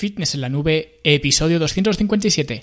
Fitness en la Nube, episodio 257.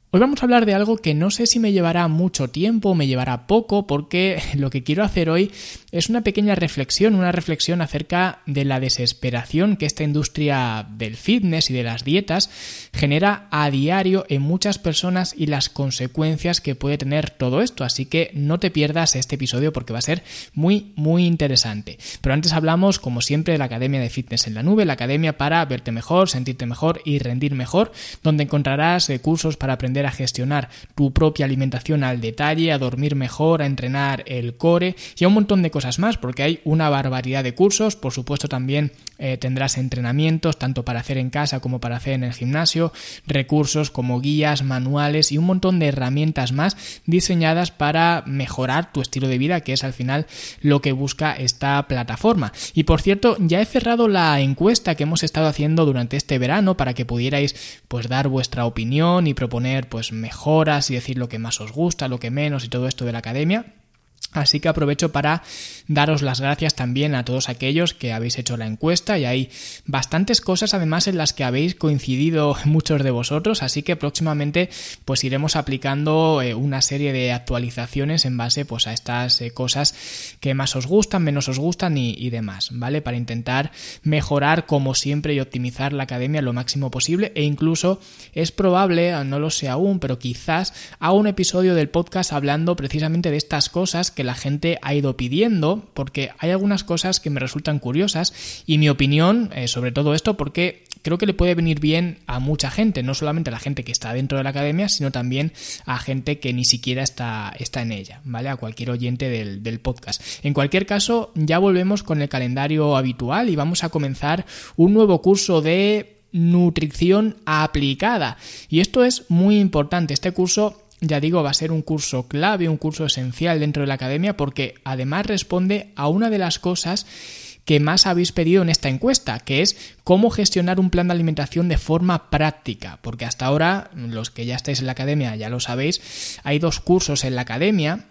Hoy vamos a hablar de algo que no sé si me llevará mucho tiempo o me llevará poco, porque lo que quiero hacer hoy es una pequeña reflexión, una reflexión acerca de la desesperación que esta industria del fitness y de las dietas genera a diario en muchas personas y las consecuencias que puede tener todo esto. Así que no te pierdas este episodio porque va a ser muy, muy interesante. Pero antes hablamos, como siempre, de la Academia de Fitness en la Nube, la academia para verte mejor, sentirte mejor y rendir mejor, donde encontrarás eh, cursos para aprender a gestionar tu propia alimentación al detalle, a dormir mejor, a entrenar el core y a un montón de cosas más, porque hay una barbaridad de cursos. Por supuesto, también eh, tendrás entrenamientos, tanto para hacer en casa como para hacer en el gimnasio, recursos como guías, manuales y un montón de herramientas más diseñadas para mejorar tu estilo de vida, que es al final lo que busca esta plataforma. Y por cierto, ya he cerrado la encuesta que hemos estado haciendo durante este verano para que pudierais pues dar vuestra opinión y proponer pues mejoras y decir lo que más os gusta, lo que menos y todo esto de la academia. Así que aprovecho para daros las gracias también a todos aquellos que habéis hecho la encuesta y hay bastantes cosas además en las que habéis coincidido muchos de vosotros, así que próximamente pues iremos aplicando eh, una serie de actualizaciones en base pues a estas eh, cosas que más os gustan, menos os gustan y, y, demás, ¿vale? Para intentar mejorar como siempre y optimizar la academia lo máximo posible e incluso es probable, no lo sé aún, pero quizás haga un episodio del podcast hablando precisamente de estas cosas que la gente ha ido pidiendo, porque hay algunas cosas que me resultan curiosas y mi opinión eh, sobre todo esto, porque creo que le puede venir bien a mucha gente, no solamente a la gente que está dentro de la academia, sino también a gente que ni siquiera está, está en ella, ¿vale? A cualquier oyente del, del podcast. En cualquier caso, ya volvemos con el calendario habitual y vamos a comenzar un nuevo curso de nutrición aplicada. Y esto es muy importante. Este curso ya digo, va a ser un curso clave, un curso esencial dentro de la academia porque además responde a una de las cosas que más habéis pedido en esta encuesta, que es cómo gestionar un plan de alimentación de forma práctica, porque hasta ahora, los que ya estáis en la academia ya lo sabéis, hay dos cursos en la academia,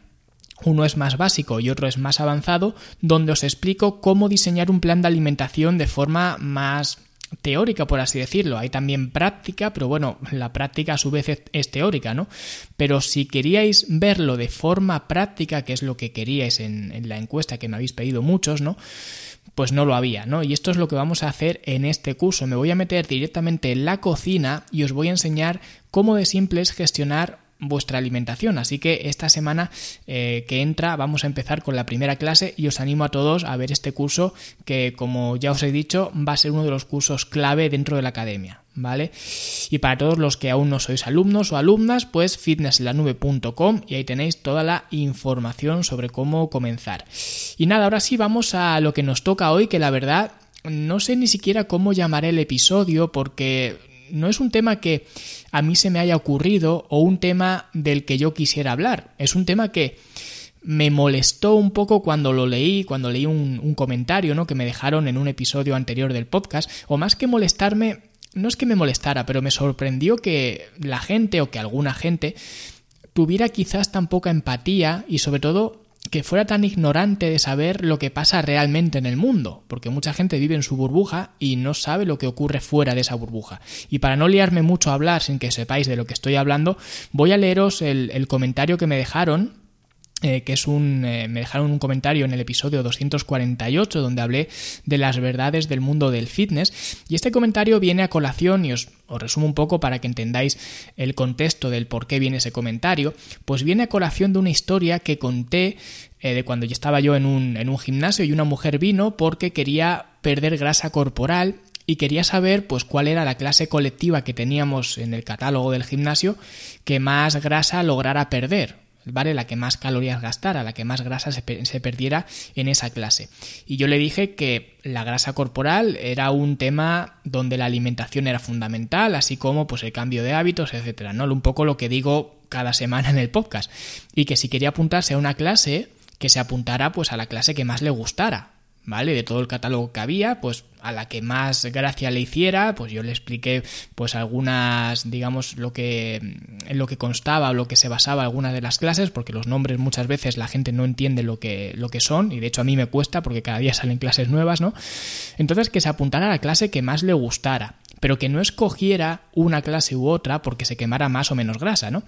uno es más básico y otro es más avanzado, donde os explico cómo diseñar un plan de alimentación de forma más teórica, por así decirlo. Hay también práctica, pero bueno, la práctica a su vez es teórica, ¿no? Pero si queríais verlo de forma práctica, que es lo que queríais en, en la encuesta que me habéis pedido muchos, ¿no? pues no lo había, ¿no? Y esto es lo que vamos a hacer en este curso. Me voy a meter directamente en la cocina y os voy a enseñar cómo de simple es gestionar vuestra alimentación. Así que esta semana eh, que entra vamos a empezar con la primera clase y os animo a todos a ver este curso que como ya os he dicho va a ser uno de los cursos clave dentro de la academia. ¿Vale? Y para todos los que aún no sois alumnos o alumnas, pues fitnesslanube.com y ahí tenéis toda la información sobre cómo comenzar. Y nada, ahora sí vamos a lo que nos toca hoy, que la verdad no sé ni siquiera cómo llamar el episodio porque no es un tema que a mí se me haya ocurrido o un tema del que yo quisiera hablar. Es un tema que me molestó un poco cuando lo leí, cuando leí un, comentario ¿no? que me dejaron en un episodio anterior del podcast, o más que molestarme, no es que me molestara, pero me sorprendió que la gente o que alguna gente tuviera quizás tan poca empatía y sobre todo que fuera tan ignorante de saber lo que pasa realmente en el mundo, porque mucha gente vive en su burbuja y no sabe lo que ocurre fuera de esa burbuja. Y para no liarme mucho a hablar sin que sepáis de lo que estoy hablando, voy a leeros el, comentario que me dejaron eh, que es un eh, me dejaron un comentario en el episodio 248 donde hablé de las verdades del mundo del fitness. Y este comentario viene a colación y os, resumo un poco para que entendáis el contexto del por qué viene ese comentario pues viene a colación de una historia que conté eh, de cuando yo estaba yo en un, en un gimnasio y una mujer vino porque quería perder grasa corporal y quería saber pues cuál era la clase colectiva que teníamos en el catálogo del gimnasio que más grasa lograra perder ¿vale? La que más calorías gastara, la que más grasa se, se, perdiera en esa clase. Y yo le dije que la grasa corporal era un tema donde la alimentación era fundamental, así como pues el cambio de hábitos, etcétera, ¿no? Un poco lo que digo cada semana en el podcast. Y que si quería apuntarse a una clase, que se apuntara pues a la clase que más le gustara, ¿vale? De todo el catálogo que había, pues a la que más gracia le hiciera, pues yo le expliqué pues algunas, digamos, lo que en lo que constaba o lo que se basaba alguna de las clases, porque los nombres muchas veces la gente no entiende lo que, lo que son, y de hecho a mí me cuesta porque cada día salen clases nuevas, ¿no? Entonces que se apuntara a la clase que más le gustara, pero que no escogiera una clase u otra porque se quemara más o menos grasa, ¿no?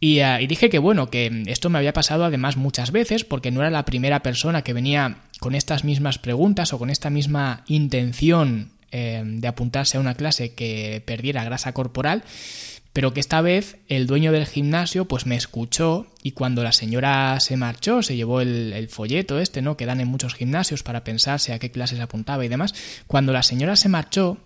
Y, uh, y, dije que bueno, que esto me había pasado además muchas veces, porque no era la primera persona que venía con estas mismas preguntas o con esta misma intención eh, de apuntarse a una clase que perdiera grasa corporal, pero que esta vez el dueño del gimnasio pues me escuchó y cuando la señora se marchó, se llevó el, el, folleto este, ¿no? que dan en muchos gimnasios para pensarse a qué clases apuntaba y demás, cuando la señora se marchó,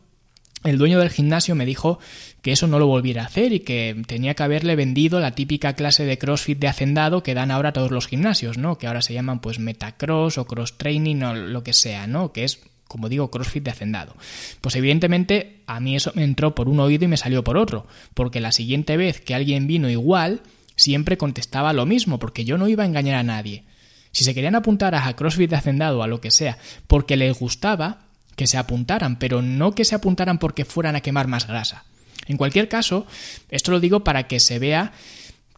el dueño del gimnasio me dijo que eso no lo volviera a hacer y que tenía que haberle vendido la típica clase de CrossFit de hacendado que dan ahora todos los gimnasios, ¿no? Que ahora se llaman pues Metacross o Cross Training o lo que sea, ¿no? Que es como digo, CrossFit de hacendado. Pues evidentemente a mí eso me entró por un oído y me salió por otro, porque la siguiente vez que alguien vino igual, siempre contestaba lo mismo, porque yo no iba a engañar a nadie. Si se querían apuntar a CrossFit de hacendado a lo que sea, porque les gustaba, que se apuntaran, pero no que se apuntaran porque fueran a quemar más grasa. En cualquier caso, esto lo digo para que se vea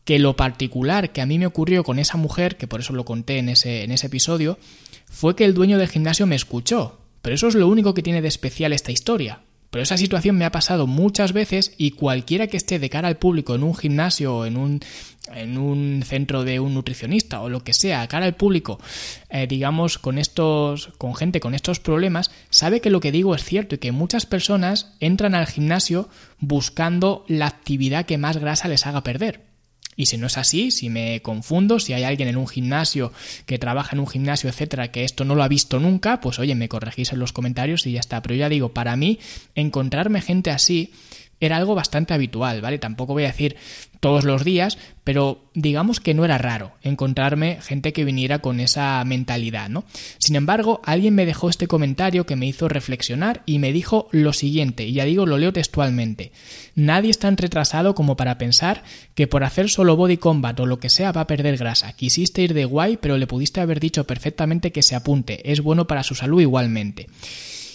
que lo particular que a mí me ocurrió con esa mujer, que por eso lo conté en ese, en ese episodio, fue que el dueño del gimnasio me escuchó. Pero eso es lo único que tiene de especial esta historia. Pero esa situación me ha pasado muchas veces y cualquiera que esté de cara al público en un gimnasio o en un, en un centro de un nutricionista o lo que sea, cara al público, eh, digamos, con estos, con gente con estos problemas, sabe que lo que digo es cierto y que muchas personas entran al gimnasio buscando la actividad que más grasa les haga perder. Y si no es así, si me confundo, si hay alguien en un gimnasio que trabaja en un gimnasio, etcétera, que esto no lo ha visto nunca, pues oye, me corregís en los comentarios y ya está. Pero ya digo, para mí, encontrarme gente así era algo bastante habitual, ¿vale? Tampoco voy a decir todos los días, pero digamos que no era raro encontrarme gente que viniera con esa mentalidad, ¿no? Sin embargo, alguien me dejó este comentario que me hizo reflexionar y me dijo lo siguiente, y ya digo, lo leo textualmente. Nadie es tan retrasado como para pensar que por hacer solo body combat o lo que sea va a perder grasa. Quisiste ir de guay, pero le pudiste haber dicho perfectamente que se apunte, es bueno para su salud igualmente.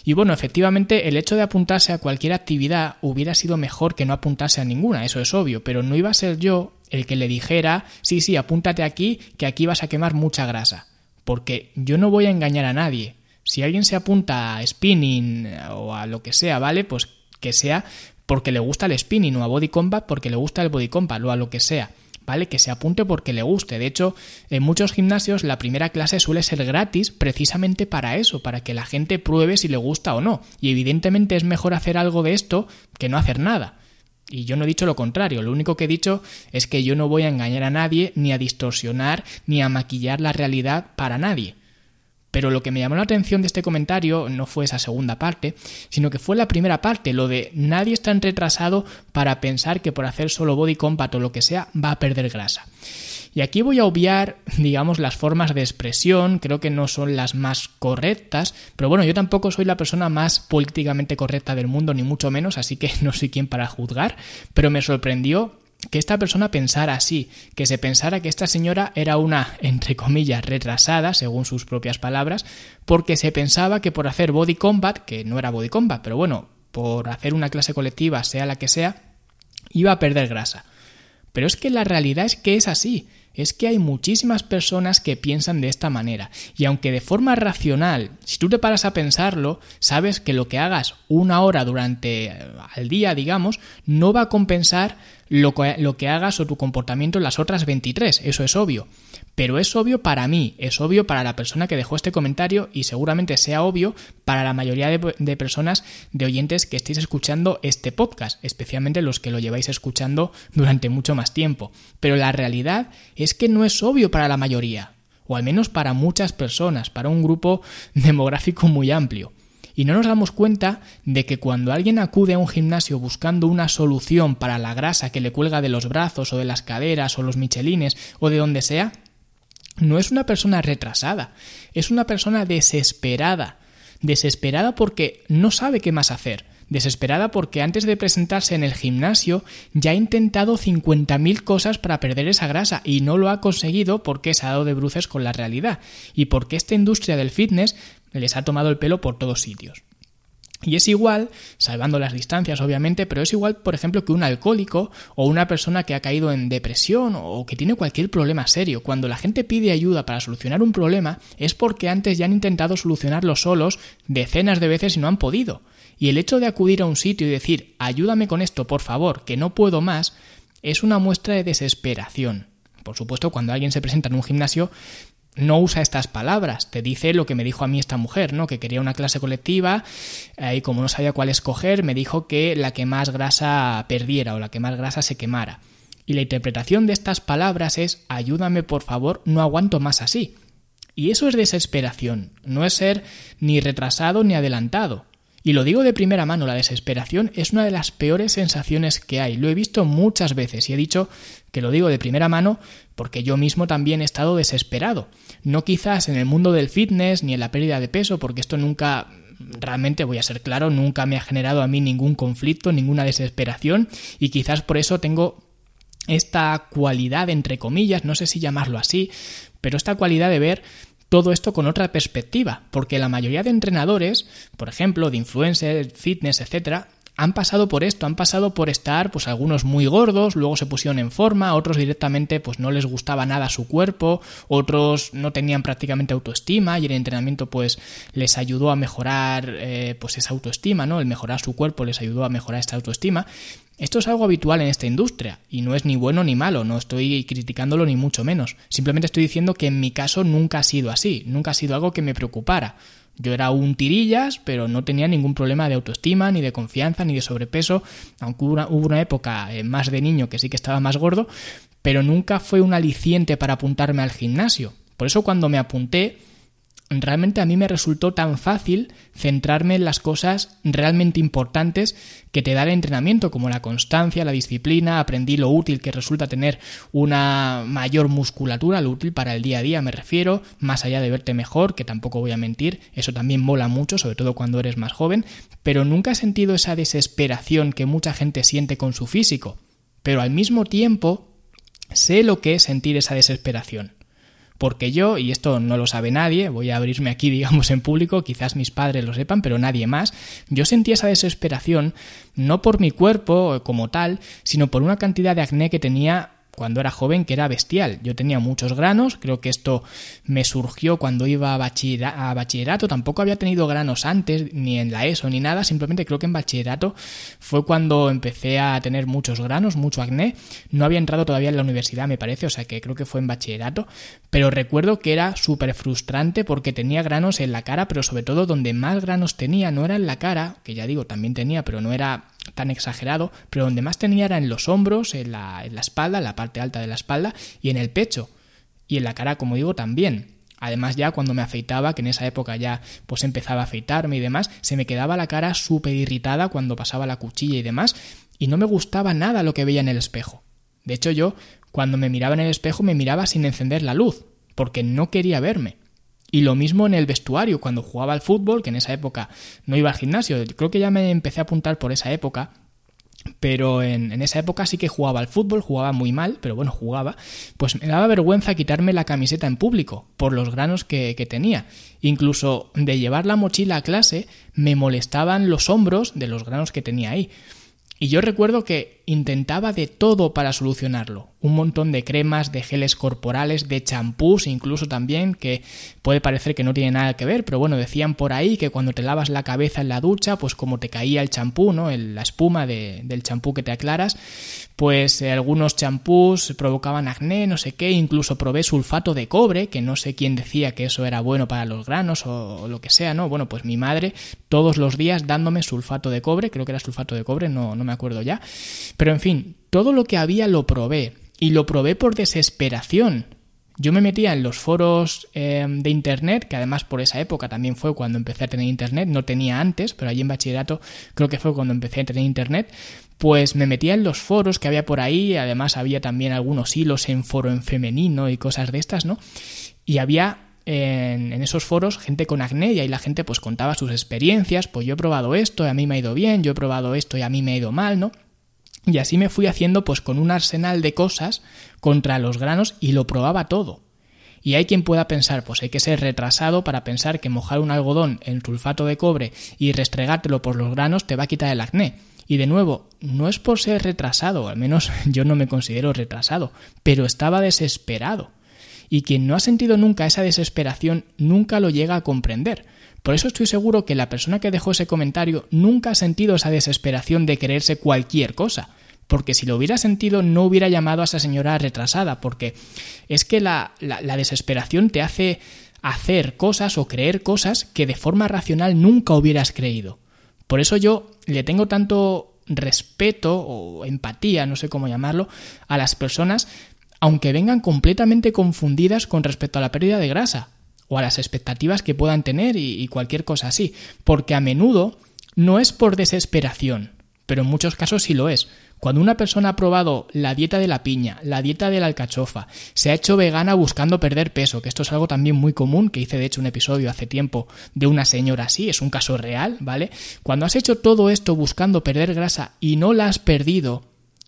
Y bueno, efectivamente el hecho de apuntarse a cualquier actividad hubiera sido mejor que no apuntarse a ninguna, eso es obvio, pero no iba a ser yo el que le dijera, sí, sí, apúntate aquí, que aquí vas a quemar mucha grasa. Porque yo no voy a engañar a nadie. Si alguien se apunta a spinning o a lo que sea, ¿vale? Pues que sea porque le gusta el spinning o a body combat porque le gusta el body combat o a lo que sea. ¿Vale? Que se apunte porque le guste. De hecho, en muchos gimnasios la primera clase suele ser gratis precisamente para eso, para que la gente pruebe si le gusta o no. Y evidentemente es mejor hacer algo de esto que no hacer nada. Y yo no he dicho lo contrario, lo único que he dicho es que yo no voy a engañar a nadie, ni a distorsionar, ni a maquillar la realidad para nadie. Pero lo que me llamó la atención de este comentario no fue esa segunda parte, sino que fue la primera parte, lo de nadie es tan retrasado para pensar que por hacer solo body combat o lo que sea va a perder grasa. Y aquí voy a obviar, digamos, las formas de expresión, creo que no son las más correctas, pero bueno, yo tampoco soy la persona más políticamente correcta del mundo, ni mucho menos, así que no soy quien para juzgar, pero me sorprendió que esta persona pensara así, que se pensara que esta señora era una, entre comillas, retrasada, según sus propias palabras, porque se pensaba que por hacer body combat, que no era body combat, pero bueno, por hacer una clase colectiva, sea la que sea, iba a perder grasa. Pero es que la realidad es que es así, es que hay muchísimas personas que piensan de esta manera, y aunque de forma racional, si tú te paras a pensarlo, sabes que lo que hagas una hora durante al día, digamos, no va a compensar lo que, hagas o tu comportamiento en las otras 23, eso es obvio. Pero es obvio para mí, es obvio para la persona que dejó este comentario y seguramente sea obvio para la mayoría de, personas, de oyentes que estéis escuchando este podcast, especialmente los que lo lleváis escuchando durante mucho más tiempo. Pero la realidad es que no es obvio para la mayoría, o al menos para muchas personas, para un grupo demográfico muy amplio. Y no nos damos cuenta de que cuando alguien acude a un gimnasio buscando una solución para la grasa que le cuelga de los brazos o de las caderas o los michelines o de donde sea, no es una persona retrasada, es una persona desesperada. Desesperada porque no sabe qué más hacer. Desesperada porque antes de presentarse en el gimnasio ya ha intentado 50.000 cosas para perder esa grasa y no lo ha conseguido porque se ha dado de bruces con la realidad y porque esta industria del fitness les ha tomado el pelo por todos sitios. Y es igual, salvando las distancias obviamente, pero es igual, por ejemplo, que un alcohólico o una persona que ha caído en depresión o que tiene cualquier problema serio. Cuando la gente pide ayuda para solucionar un problema es porque antes ya han intentado solucionarlo solos decenas de veces y no han podido. Y el hecho de acudir a un sitio y decir ayúdame con esto, por favor, que no puedo más, es una muestra de desesperación. Por supuesto, cuando alguien se presenta en un gimnasio, no usa estas palabras, te dice lo que me dijo a mí esta mujer, ¿no? Que quería una clase colectiva eh, y como no sabía cuál escoger, me dijo que la que más grasa perdiera o la que más grasa se quemara. Y la interpretación de estas palabras es ayúdame por favor, no aguanto más así. Y eso es desesperación, no es ser ni retrasado ni adelantado. Y lo digo de primera mano, la desesperación es una de las peores sensaciones que hay. Lo he visto muchas veces y he dicho que lo digo de primera mano porque yo mismo también he estado desesperado. No quizás en el mundo del fitness ni en la pérdida de peso, porque esto nunca realmente voy a ser claro, nunca me ha generado a mí ningún conflicto, ninguna desesperación y quizás por eso tengo esta cualidad, entre comillas, no sé si llamarlo así, pero esta cualidad de ver todo esto con otra perspectiva, porque la mayoría de entrenadores, por ejemplo, de influencers, fitness, etcétera, han pasado por esto, han pasado por estar, pues algunos muy gordos, luego se pusieron en forma, otros directamente pues no les gustaba nada su cuerpo, otros no tenían prácticamente autoestima y el entrenamiento pues les ayudó a mejorar eh, pues esa autoestima, ¿no? El mejorar su cuerpo les ayudó a mejorar esta autoestima. Esto es algo habitual en esta industria y no es ni bueno ni malo, no estoy criticándolo ni mucho menos. Simplemente estoy diciendo que en mi caso nunca ha sido así, nunca ha sido algo que me preocupara. Yo era un tirillas, pero no tenía ningún problema de autoestima, ni de confianza, ni de sobrepeso, aunque hubo una, época eh, más de niño que sí que estaba más gordo, pero nunca fue un aliciente para apuntarme al gimnasio. Por eso cuando me apunté, realmente a mí me resultó tan fácil centrarme en las cosas realmente importantes que te da el entrenamiento, como la constancia, la disciplina, aprendí lo útil que resulta tener una mayor musculatura, lo útil para el día a día me refiero, más allá de verte mejor, que tampoco voy a mentir, eso también mola mucho, sobre todo cuando eres más joven, pero nunca he sentido esa desesperación que mucha gente siente con su físico, pero al mismo tiempo sé lo que es sentir esa desesperación porque yo, y esto no lo sabe nadie, voy a abrirme aquí, digamos, en público, quizás mis padres lo sepan, pero nadie más, yo sentí esa desesperación no por mi cuerpo como tal, sino por una cantidad de acné que tenía cuando era joven que era bestial. Yo tenía muchos granos, creo que esto me surgió cuando iba a, bachillerato, tampoco había tenido granos antes, ni en la ESO, ni nada, simplemente creo que en bachillerato fue cuando empecé a tener muchos granos, mucho acné. No había entrado todavía en la universidad, me parece, o sea que creo que fue en bachillerato, pero recuerdo que era súper frustrante porque tenía granos en la cara, pero sobre todo donde más granos tenía no era en la cara, que ya digo, también tenía, pero no era tan exagerado, pero donde más tenía era en los hombros, en la, espalda, en la parte alta de la espalda y en el pecho. Y en la cara, como digo, también. Además ya cuando me afeitaba, que en esa época ya pues empezaba a afeitarme y demás, se me quedaba la cara súper irritada cuando pasaba la cuchilla y demás, y no me gustaba nada lo que veía en el espejo. De hecho yo, cuando me miraba en el espejo, me miraba sin encender la luz, porque no quería verme. Y lo mismo en el vestuario, cuando jugaba al fútbol, que en esa época no iba al gimnasio, creo que ya me empecé a apuntar por esa época, pero en, esa época sí que jugaba al fútbol, jugaba muy mal, pero bueno, jugaba, pues me daba vergüenza quitarme la camiseta en público por los granos que, que, tenía. Incluso de llevar la mochila a clase me molestaban los hombros de los granos que tenía ahí. Y yo recuerdo que intentaba de todo para solucionarlo. Un montón de cremas, de geles corporales, de champús incluso también, que puede parecer que no tiene nada que ver, pero bueno, decían por ahí que cuando te lavas la cabeza en la ducha, pues como te caía el champú, ¿no? la espuma del champú que te aclaras, pues eh, algunos champús provocaban acné, no sé qué, incluso probé sulfato de cobre, que no sé quién decía que eso era bueno para los granos o, o lo que sea, ¿no? Bueno, pues mi madre todos los días dándome sulfato de cobre, creo que era sulfato de cobre, no, no me acuerdo ya. Pero en fin, todo lo que había lo probé. Y lo probé por desesperación. Yo me metía en los foros eh, de internet, que además por esa época también fue cuando empecé a tener internet, no tenía antes, pero allí en bachillerato creo que fue cuando empecé a tener internet, pues me metía en los foros que había por ahí, además había también algunos hilos en foro en femenino y cosas de estas, ¿no? Y había en, en, esos foros gente con acné y ahí la gente pues contaba sus experiencias, pues yo he probado esto y a mí me ha ido bien, yo he probado esto y a mí me ha ido mal, ¿no? Y así me fui haciendo pues con un arsenal de cosas contra los granos y lo probaba todo. Y hay quien pueda pensar, pues hay que ser retrasado para pensar que mojar un algodón en sulfato de cobre y restregártelo por los granos te va a quitar el acné. Y de nuevo, no es por ser retrasado, al menos yo no me considero retrasado, pero estaba desesperado. Y quien no ha sentido nunca esa desesperación nunca lo llega a comprender. Por eso estoy seguro que la persona que dejó ese comentario nunca ha sentido esa desesperación de creerse cualquier cosa. Porque si lo hubiera sentido no hubiera llamado a esa señora retrasada, porque es que la, la, desesperación te hace hacer cosas o creer cosas que de forma racional nunca hubieras creído. Por eso yo le tengo tanto respeto o empatía, no sé cómo llamarlo, a las personas, aunque vengan completamente confundidas con respecto a la pérdida de grasa o a las expectativas que puedan tener y, cualquier cosa así, porque a menudo no es por desesperación, pero en muchos casos sí lo es. Cuando una persona ha probado la dieta de la piña, la dieta de la alcachofa, se ha hecho vegana buscando perder peso, que esto es algo también muy común, que hice de hecho un episodio hace tiempo de una señora así, es un caso real, ¿vale? Cuando has hecho todo esto buscando perder grasa y no la has perdido,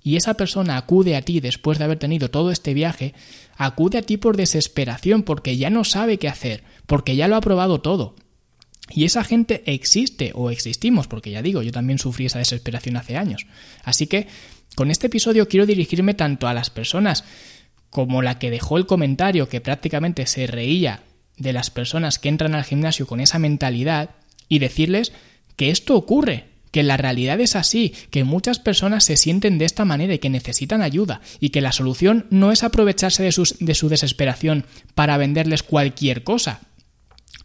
y esa persona acude a ti después de haber tenido todo este viaje, acude a ti por desesperación, porque ya no sabe qué hacer, porque ya lo ha probado todo. Y esa gente existe o existimos, porque ya digo, yo también sufrí esa desesperación hace años. Así que con este episodio quiero dirigirme tanto a las personas como la que dejó el comentario que prácticamente se reía de las personas que entran al gimnasio con esa mentalidad y decirles que esto ocurre, que la realidad es así, que muchas personas se sienten de esta manera y que necesitan ayuda, y que la solución no es aprovecharse de, de su desesperación para venderles cualquier cosa,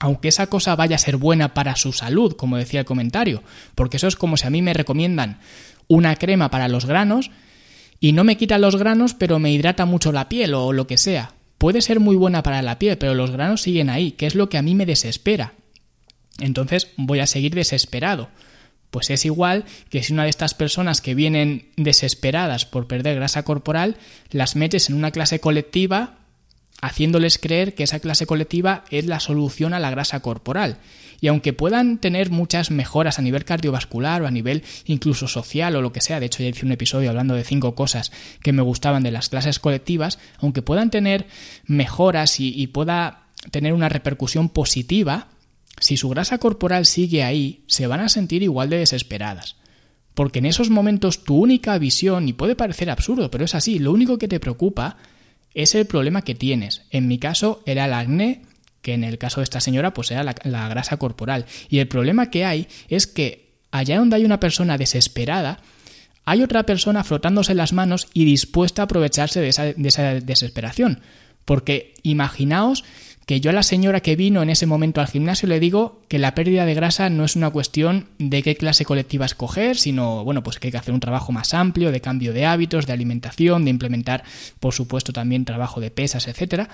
aunque esa cosa vaya a ser buena para su salud, como decía el comentario, porque eso es como si a mí me recomiendan una crema para los granos y no me quita los granos, pero me hidrata mucho la piel o lo que sea. Puede ser muy buena para la piel, pero los granos siguen ahí, que es lo que a mí me desespera. Entonces voy a seguir desesperado. Pues es igual que si una de estas personas que vienen desesperadas por perder grasa corporal las metes en una clase colectiva haciéndoles creer que esa clase colectiva es la solución a la grasa corporal. Y aunque puedan tener muchas mejoras a nivel cardiovascular o a nivel incluso social o lo que sea, de hecho ya hice un episodio hablando de cinco cosas que me gustaban de las clases colectivas, aunque puedan tener mejoras y, pueda tener una repercusión positiva, si su grasa corporal sigue ahí, se van a sentir igual de desesperadas. Porque en esos momentos tu única visión, y puede parecer absurdo, pero es así, lo único que te preocupa es el problema que tienes. En mi caso era el acné, que en el caso de esta señora pues era la, grasa corporal. Y el problema que hay es que allá donde hay una persona desesperada, hay otra persona frotándose las manos y dispuesta a aprovecharse de esa, de esa desesperación. Porque imaginaos que yo a la señora que vino en ese momento al gimnasio le digo que la pérdida de grasa no es una cuestión de qué clase colectiva escoger, sino, bueno, pues que hay que hacer un trabajo más amplio de cambio de hábitos, de alimentación, de implementar, por supuesto, también trabajo de pesas, etcétera.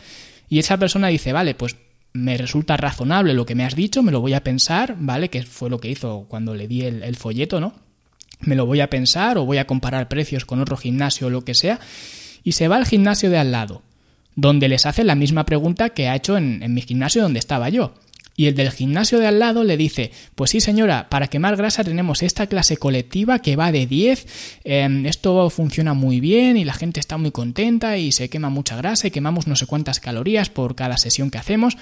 Y esa persona dice, vale, pues me resulta razonable lo que me has dicho, me lo voy a pensar, ¿vale? Que fue lo que hizo cuando le di el, folleto, ¿no? Me lo voy a pensar o voy a comparar precios con otro gimnasio o lo que sea. Y se va al gimnasio de al lado donde les hace la misma pregunta que ha hecho en, mi gimnasio donde estaba yo. Y el del gimnasio de al lado le dice, pues sí señora, para quemar grasa tenemos esta clase colectiva que va de 10, em, esto funciona muy bien y la gente está muy contenta y se quema mucha grasa y quemamos no sé cuántas calorías por cada sesión que hacemos.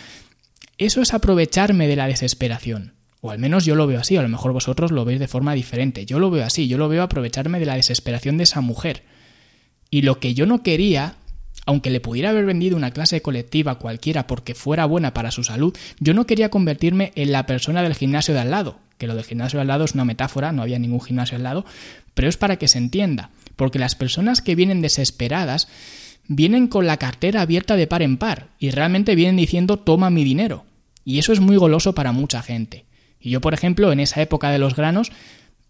Eso es aprovecharme de la desesperación. O al menos yo lo veo así, a lo mejor vosotros lo veis de forma diferente. Yo lo veo así, yo lo veo aprovecharme de la desesperación de esa mujer. Y lo que yo no quería aunque le pudiera haber vendido una clase colectiva cualquiera porque fuera buena para su salud, yo no quería convertirme en la persona del gimnasio de al lado, que lo del gimnasio de al lado es una metáfora, no había ningún gimnasio al lado, pero es para que se entienda, porque las personas que vienen desesperadas vienen con la cartera abierta de par en par y realmente vienen diciendo toma mi dinero. Y eso es muy goloso para mucha gente. Y yo, por ejemplo, en esa época de los granos,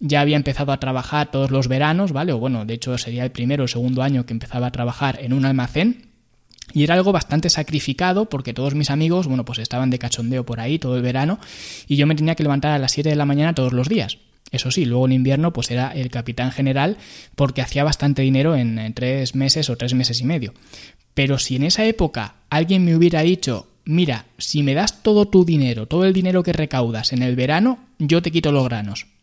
ya había empezado a trabajar todos los veranos, ¿vale? O bueno, de hecho sería el primero o segundo año que empezaba a trabajar en un almacén Y era algo bastante sacrificado porque todos mis amigos, bueno, pues estaban de cachondeo por ahí todo el verano y yo me tenía que levantar a las 7 de la mañana todos los días. Eso sí, luego en invierno pues era el capitán general porque hacía bastante dinero en, en tres meses o tres meses y medio. Pero si en esa época alguien me hubiera dicho, mira, si me das todo tu dinero, todo el dinero que recaudas en el verano, yo te quito los granos.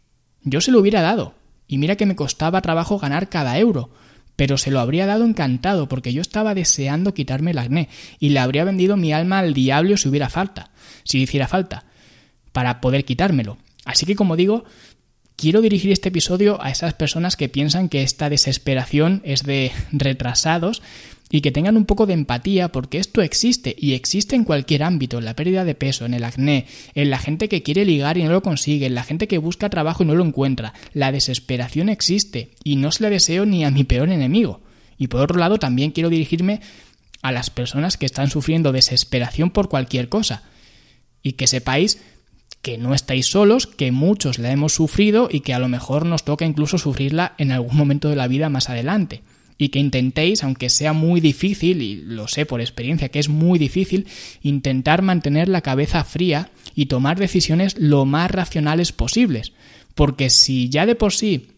Yo se lo hubiera dado. Y mira que me costaba trabajo ganar cada euro pero se lo habría dado encantado porque yo estaba deseando quitarme el acné y le habría vendido mi alma al diablo si hubiera falta, si hiciera falta, para poder quitármelo. Así que como digo, quiero dirigir este episodio a esas personas que piensan que esta desesperación es de retrasados y que tengan un poco de empatía porque esto existe y existe en cualquier ámbito, en la pérdida de peso, en el acné, en la gente que quiere ligar y no lo consigue, en la gente que busca trabajo y no lo encuentra. La desesperación existe y no se la deseo ni a mi peor enemigo. Y por otro lado también quiero dirigirme a las personas que están sufriendo desesperación por cualquier cosa. Y que sepáis que no estáis solos, que muchos la hemos sufrido y que a lo mejor nos toca incluso sufrirla en algún momento de la vida más adelante y que intentéis, aunque sea muy difícil, y lo sé por experiencia que es muy difícil, intentar mantener la cabeza fría y tomar decisiones lo más racionales posibles. Porque si ya de por sí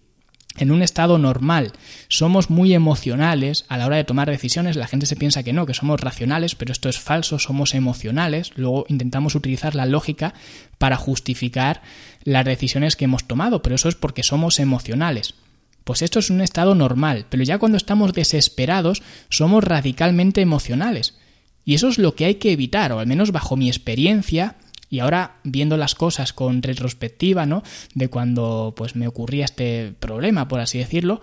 en un estado normal somos muy emocionales a la hora de tomar decisiones, la gente se piensa que no, que somos racionales, pero esto es falso, somos emocionales, luego intentamos utilizar la lógica para justificar las decisiones que hemos tomado, pero eso es porque somos emocionales. Pues esto es un estado normal, pero ya cuando estamos desesperados somos radicalmente emocionales. Y eso es lo que hay que evitar, o al menos bajo mi experiencia, y ahora viendo las cosas con retrospectiva, ¿no? De cuando pues me ocurría este problema, por así decirlo,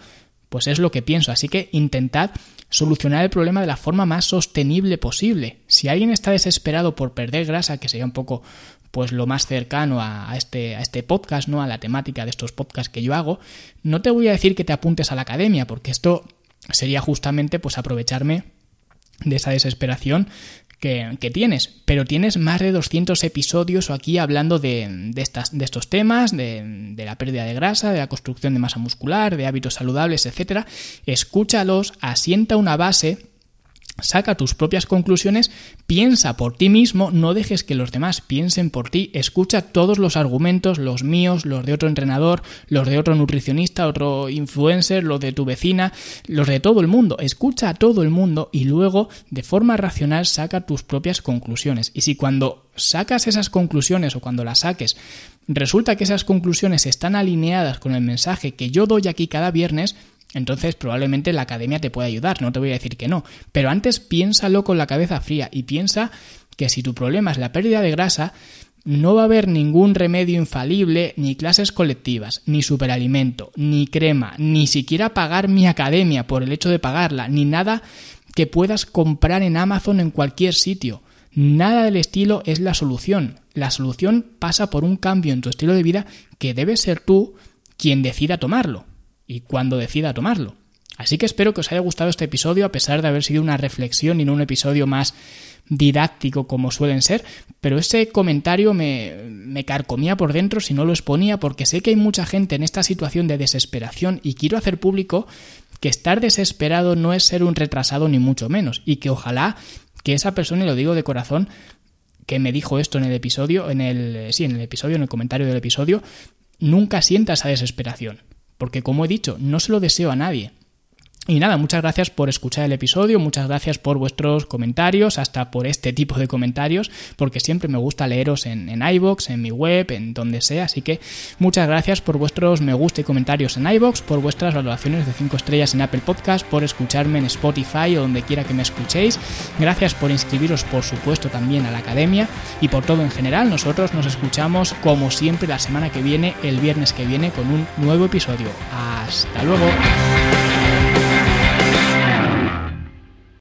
pues es lo que pienso. Así que intentad solucionar el problema de la forma más sostenible posible. Si alguien está desesperado por perder grasa, que sería un poco pues lo más cercano a, este, a este podcast, ¿no? A la temática de estos podcasts que yo hago, no te voy a decir que te apuntes a la academia, porque esto sería justamente pues aprovecharme de esa desesperación que, tienes, pero tienes más de 200 episodios aquí hablando de, de, estas, de estos temas, de, de, la pérdida de grasa, de la construcción de masa muscular, de hábitos saludables, etcétera. Escúchalos, asienta una base Saca tus propias conclusiones, piensa por ti mismo, no dejes que los demás piensen por ti, escucha todos los argumentos, los míos, los de otro entrenador, los de otro nutricionista, otro influencer, los de tu vecina, los de todo el mundo, escucha a todo el mundo y luego de forma racional saca tus propias conclusiones. Y si cuando sacas esas conclusiones o cuando las saques resulta que esas conclusiones están alineadas con el mensaje que yo doy aquí cada viernes, entonces probablemente la academia te puede ayudar, no te voy a decir que no, pero antes piénsalo con la cabeza fría y piensa que si tu problema es la pérdida de grasa, no va a haber ningún remedio infalible, ni clases colectivas, ni superalimento, ni crema, ni siquiera pagar mi academia por el hecho de pagarla, ni nada que puedas comprar en Amazon en cualquier sitio. Nada del estilo es la solución. La solución pasa por un cambio en tu estilo de vida que debes ser tú quien decida tomarlo y cuando decida tomarlo. Así que espero que os haya gustado este episodio, a pesar de haber sido una reflexión y no un episodio más didáctico como suelen ser, pero ese comentario me, me, carcomía por dentro si no lo exponía, porque sé que hay mucha gente en esta situación de desesperación y quiero hacer público que estar desesperado no es ser un retrasado ni mucho menos, y que ojalá que esa persona, y lo digo de corazón, que me dijo esto en el episodio, en el, sí, en el episodio, en el comentario del episodio, nunca sienta esa desesperación porque como he dicho, no se lo deseo a nadie. Y nada, muchas gracias por escuchar el episodio, muchas gracias por vuestros comentarios, hasta por este tipo de comentarios, porque siempre me gusta leeros en, en iBox, en mi web, en donde sea. Así que muchas gracias por vuestros me gusta y comentarios en iBox, por vuestras valoraciones de 5 estrellas en Apple Podcast, por escucharme en Spotify o donde quiera que me escuchéis. Gracias por inscribiros, por supuesto, también a la academia y por todo en general. Nosotros nos escuchamos como siempre la semana que viene, el viernes que viene, con un nuevo episodio. Hasta luego.